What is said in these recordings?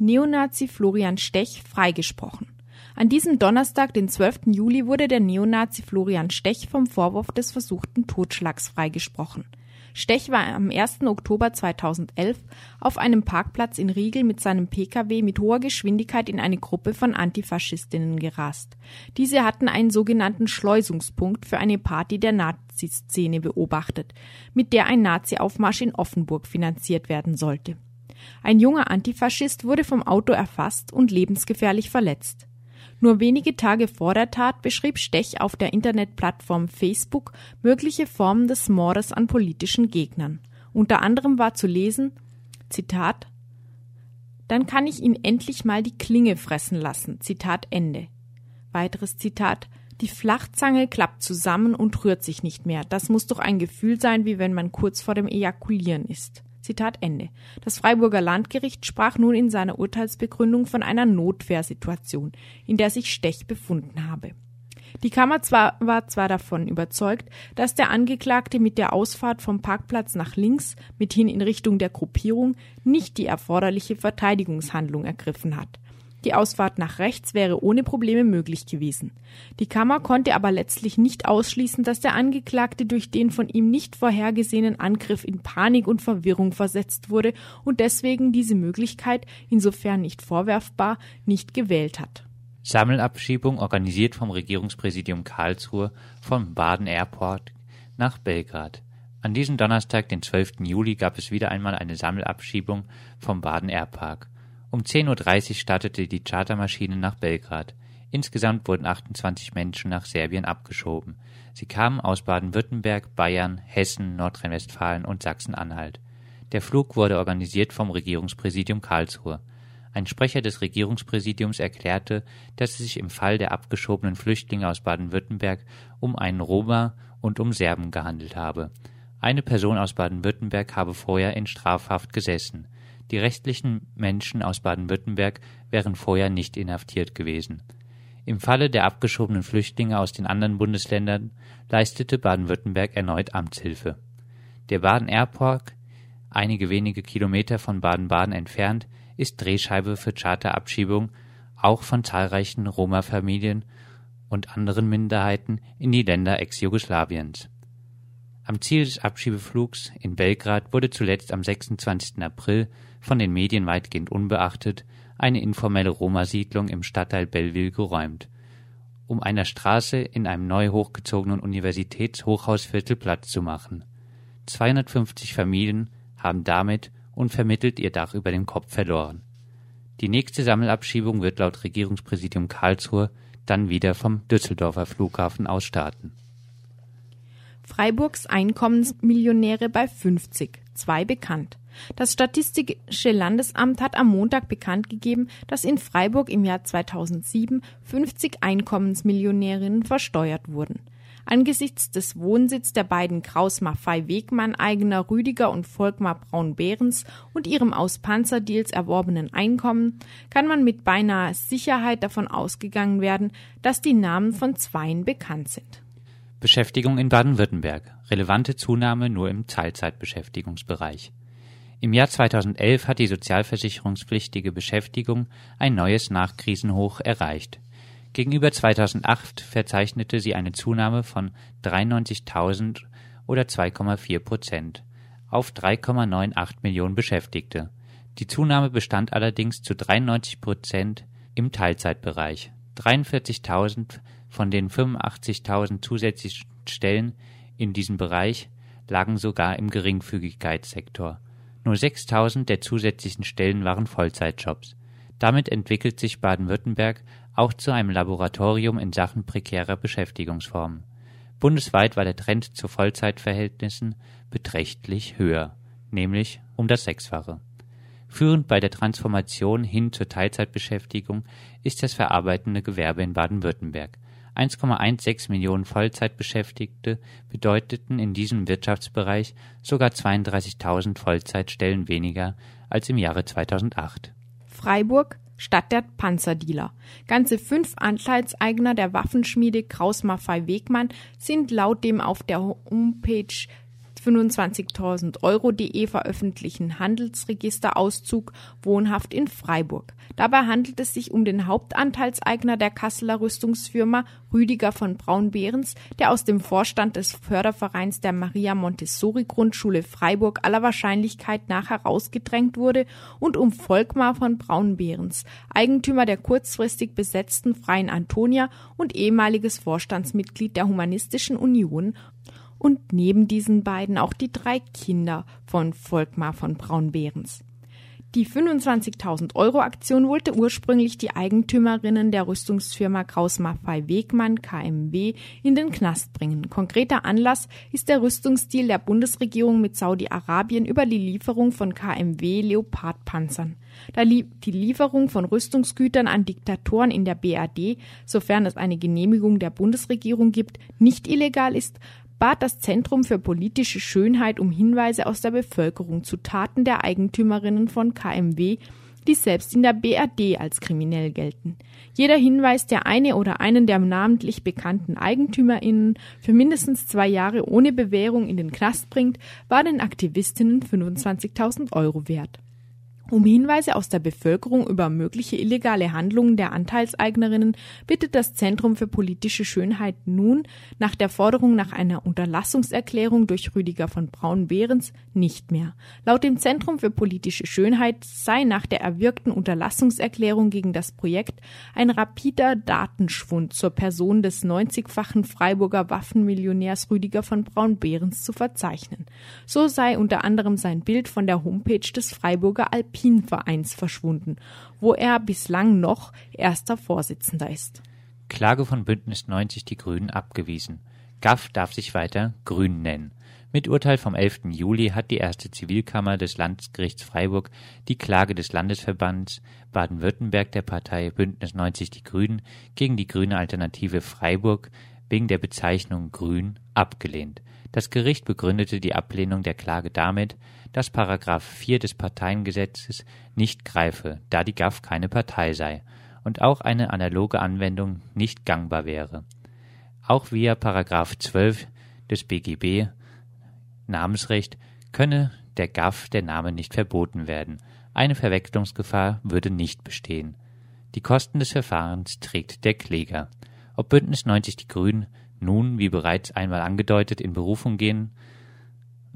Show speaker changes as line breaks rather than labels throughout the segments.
Neonazi Florian Stech freigesprochen. An diesem Donnerstag, den 12. Juli, wurde der Neonazi Florian Stech vom Vorwurf des versuchten Totschlags freigesprochen. Stech war am 1. Oktober 2011 auf einem Parkplatz in Riegel mit seinem Pkw mit hoher Geschwindigkeit in eine Gruppe von Antifaschistinnen gerast. Diese hatten einen sogenannten Schleusungspunkt für eine Party der Nazi-Szene beobachtet, mit der ein Nazi-Aufmarsch in Offenburg finanziert werden sollte. Ein junger Antifaschist wurde vom Auto erfasst und lebensgefährlich verletzt. Nur wenige Tage vor der Tat beschrieb Stech auf der Internetplattform Facebook mögliche Formen des Mordes an politischen Gegnern. Unter anderem war zu lesen, Zitat, dann kann ich ihn endlich mal die Klinge fressen lassen. Zitat Ende. Weiteres Zitat, die Flachzange klappt zusammen und rührt sich nicht mehr. Das muss doch ein Gefühl sein, wie wenn man kurz vor dem Ejakulieren ist. Zitat Ende. Das Freiburger Landgericht sprach nun in seiner Urteilsbegründung von einer Notwehrsituation, in der sich Stech befunden habe. Die Kammer zwar, war zwar davon überzeugt, dass der Angeklagte mit der Ausfahrt vom Parkplatz nach links, mithin in Richtung der Gruppierung, nicht die erforderliche Verteidigungshandlung ergriffen hat. Die Ausfahrt nach rechts wäre ohne Probleme möglich gewesen. Die Kammer konnte aber letztlich nicht ausschließen, dass der Angeklagte durch den von ihm nicht vorhergesehenen Angriff in Panik und Verwirrung versetzt wurde und deswegen diese Möglichkeit, insofern nicht vorwerfbar, nicht gewählt hat.
Sammelabschiebung organisiert vom Regierungspräsidium Karlsruhe vom Baden Airport nach Belgrad. An diesem Donnerstag, den 12. Juli, gab es wieder einmal eine Sammelabschiebung vom Baden Airpark. Um 10.30 Uhr startete die Chartermaschine nach Belgrad. Insgesamt wurden 28 Menschen nach Serbien abgeschoben. Sie kamen aus Baden-Württemberg, Bayern, Hessen, Nordrhein-Westfalen und Sachsen-Anhalt. Der Flug wurde organisiert vom Regierungspräsidium Karlsruhe. Ein Sprecher des Regierungspräsidiums erklärte, dass es sich im Fall der abgeschobenen Flüchtlinge aus Baden-Württemberg um einen Roma und um Serben gehandelt habe. Eine Person aus Baden-Württemberg habe vorher in Strafhaft gesessen. Die restlichen Menschen aus Baden-Württemberg wären vorher nicht inhaftiert gewesen. Im Falle der abgeschobenen Flüchtlinge aus den anderen Bundesländern leistete Baden-Württemberg erneut Amtshilfe. Der Baden Airpark, einige wenige Kilometer von Baden-Baden entfernt, ist Drehscheibe für Charterabschiebung auch von zahlreichen Roma-Familien und anderen Minderheiten in die Länder Ex-Jugoslawiens. Am Ziel des Abschiebeflugs in Belgrad wurde zuletzt am 26. April von den Medien weitgehend unbeachtet, eine informelle Roma-Siedlung im Stadtteil Belleville geräumt, um einer Straße in einem neu hochgezogenen Universitätshochhausviertel Platz zu machen. 250 Familien haben damit unvermittelt ihr Dach über dem Kopf verloren. Die nächste Sammelabschiebung wird laut Regierungspräsidium Karlsruhe dann wieder vom Düsseldorfer Flughafen aus starten.
Freiburgs Einkommensmillionäre bei 50, zwei bekannt. Das Statistische Landesamt hat am Montag bekannt gegeben, dass in Freiburg im Jahr 2007 50 Einkommensmillionärinnen versteuert wurden. Angesichts des Wohnsitz der beiden Kraus Maffei Wegmann eigener Rüdiger und Volkmar Braun-Behrens und ihrem aus Panzerdeals erworbenen Einkommen kann man mit beinahe Sicherheit davon ausgegangen werden, dass die Namen von Zweien bekannt sind.
Beschäftigung in Baden-Württemberg. Relevante Zunahme nur im Teilzeitbeschäftigungsbereich. Im Jahr 2011 hat die sozialversicherungspflichtige Beschäftigung ein neues Nachkrisenhoch erreicht. Gegenüber 2008 verzeichnete sie eine Zunahme von 93.000 oder 2,4 Prozent auf 3,98 Millionen Beschäftigte. Die Zunahme bestand allerdings zu 93 Prozent im Teilzeitbereich. 43.000 von den 85.000 zusätzlichen Stellen in diesem Bereich lagen sogar im Geringfügigkeitssektor. Nur 6000 der zusätzlichen Stellen waren Vollzeitjobs. Damit entwickelt sich Baden-Württemberg auch zu einem Laboratorium in Sachen prekärer Beschäftigungsformen. Bundesweit war der Trend zu Vollzeitverhältnissen beträchtlich höher, nämlich um das Sechsfache. Führend bei der Transformation hin zur Teilzeitbeschäftigung ist das verarbeitende Gewerbe in Baden-Württemberg. 1,16 Millionen Vollzeitbeschäftigte bedeuteten in diesem Wirtschaftsbereich sogar 32.000 Vollzeitstellen weniger als im Jahre 2008.
Freiburg Stadt der Panzerdealer. Ganze fünf Anteilseigner der Waffenschmiede Kraus Maffei Wegmann sind laut dem auf der Homepage 25.000 Euro.de veröffentlichen Handelsregisterauszug Wohnhaft in Freiburg. Dabei handelt es sich um den Hauptanteilseigner der Kasseler Rüstungsfirma Rüdiger von Braunbehrens, der aus dem Vorstand des Fördervereins der Maria Montessori Grundschule Freiburg aller Wahrscheinlichkeit nach herausgedrängt wurde und um Volkmar von Braunbehrens, Eigentümer der kurzfristig besetzten Freien Antonia und ehemaliges Vorstandsmitglied der Humanistischen Union und neben diesen beiden auch die drei Kinder von Volkmar von Braunbehrens. Die 25.000 Euro Aktion wollte ursprünglich die Eigentümerinnen der Rüstungsfirma Kraus Maffei Wegmann KMW in den Knast bringen. Konkreter Anlass ist der Rüstungsdeal der Bundesregierung mit Saudi-Arabien über die Lieferung von KMW Leopardpanzern. Da die Lieferung von Rüstungsgütern an Diktatoren in der BRD, sofern es eine Genehmigung der Bundesregierung gibt, nicht illegal ist, bat das Zentrum für politische Schönheit um Hinweise aus der Bevölkerung zu Taten der Eigentümerinnen von KMW, die selbst in der BRD als kriminell gelten. Jeder Hinweis, der eine oder einen der namentlich bekannten Eigentümerinnen für mindestens zwei Jahre ohne Bewährung in den Knast bringt, war den Aktivistinnen 25.000 Euro wert. Um Hinweise aus der Bevölkerung über mögliche illegale Handlungen der Anteilseignerinnen bittet das Zentrum für politische Schönheit nun nach der Forderung nach einer Unterlassungserklärung durch Rüdiger von Braun-Behrens nicht mehr. Laut dem Zentrum für politische Schönheit sei nach der erwirkten Unterlassungserklärung gegen das Projekt ein rapider Datenschwund zur Person des 90-fachen Freiburger Waffenmillionärs Rüdiger von Braun-Behrens zu verzeichnen. So sei unter anderem sein Bild von der Homepage des Freiburger Alpin Alpinvereins verschwunden, wo er bislang noch erster Vorsitzender ist.
Klage von Bündnis 90 Die Grünen abgewiesen. GAF darf sich weiter Grün nennen. Mit Urteil vom 11. Juli hat die erste Zivilkammer des Landesgerichts Freiburg die Klage des Landesverbands Baden-Württemberg der Partei Bündnis 90 Die Grünen gegen die Grüne Alternative Freiburg wegen der Bezeichnung Grün abgelehnt. Das Gericht begründete die Ablehnung der Klage damit, dass § 4 des Parteiengesetzes nicht greife, da die GAF keine Partei sei und auch eine analoge Anwendung nicht gangbar wäre. Auch via § 12 des BGB Namensrecht könne der GAF der Name nicht verboten werden. Eine Verwechslungsgefahr würde nicht bestehen. Die Kosten des Verfahrens trägt der Kläger. Ob Bündnis 90 Die Grünen nun, wie bereits einmal angedeutet, in Berufung gehen,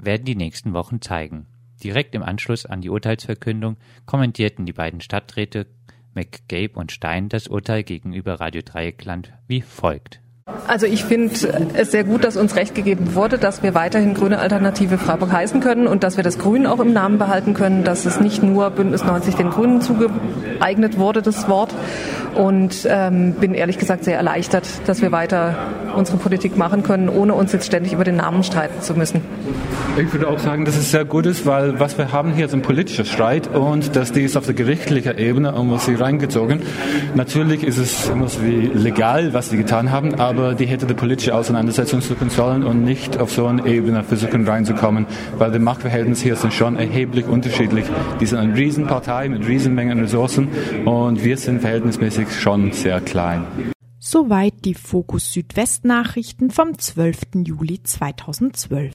werden die nächsten Wochen zeigen. Direkt im Anschluss an die Urteilsverkündung kommentierten die beiden Stadträte McGabe und Stein das Urteil gegenüber Radio Dreieckland wie folgt.
Also ich finde es sehr gut, dass uns recht gegeben wurde, dass wir weiterhin Grüne Alternative Freiburg heißen können und dass wir das Grün auch im Namen behalten können, dass es nicht nur Bündnis 90 den Grünen zugeeignet wurde, das Wort. Und ähm, bin ehrlich gesagt sehr erleichtert, dass wir weiter unsere Politik machen können, ohne uns jetzt ständig über den Namen streiten zu müssen.
Ich würde auch sagen, dass es sehr gut ist, weil was wir haben hier ist ein politischer Streit und dass die ist auf der gerichtlichen Ebene und was sie reingezogen. Natürlich ist es immer so wie legal, was sie getan haben, aber aber die hätte die politische Auseinandersetzung suchen sollen und nicht auf so eine Ebene versuchen reinzukommen, weil die Machtverhältnisse hier sind schon erheblich unterschiedlich. Die sind eine Riesenpartei mit Riesenmengen Ressourcen und wir sind verhältnismäßig schon sehr klein.
Soweit die Fokus Südwest Nachrichten vom 12. Juli 2012.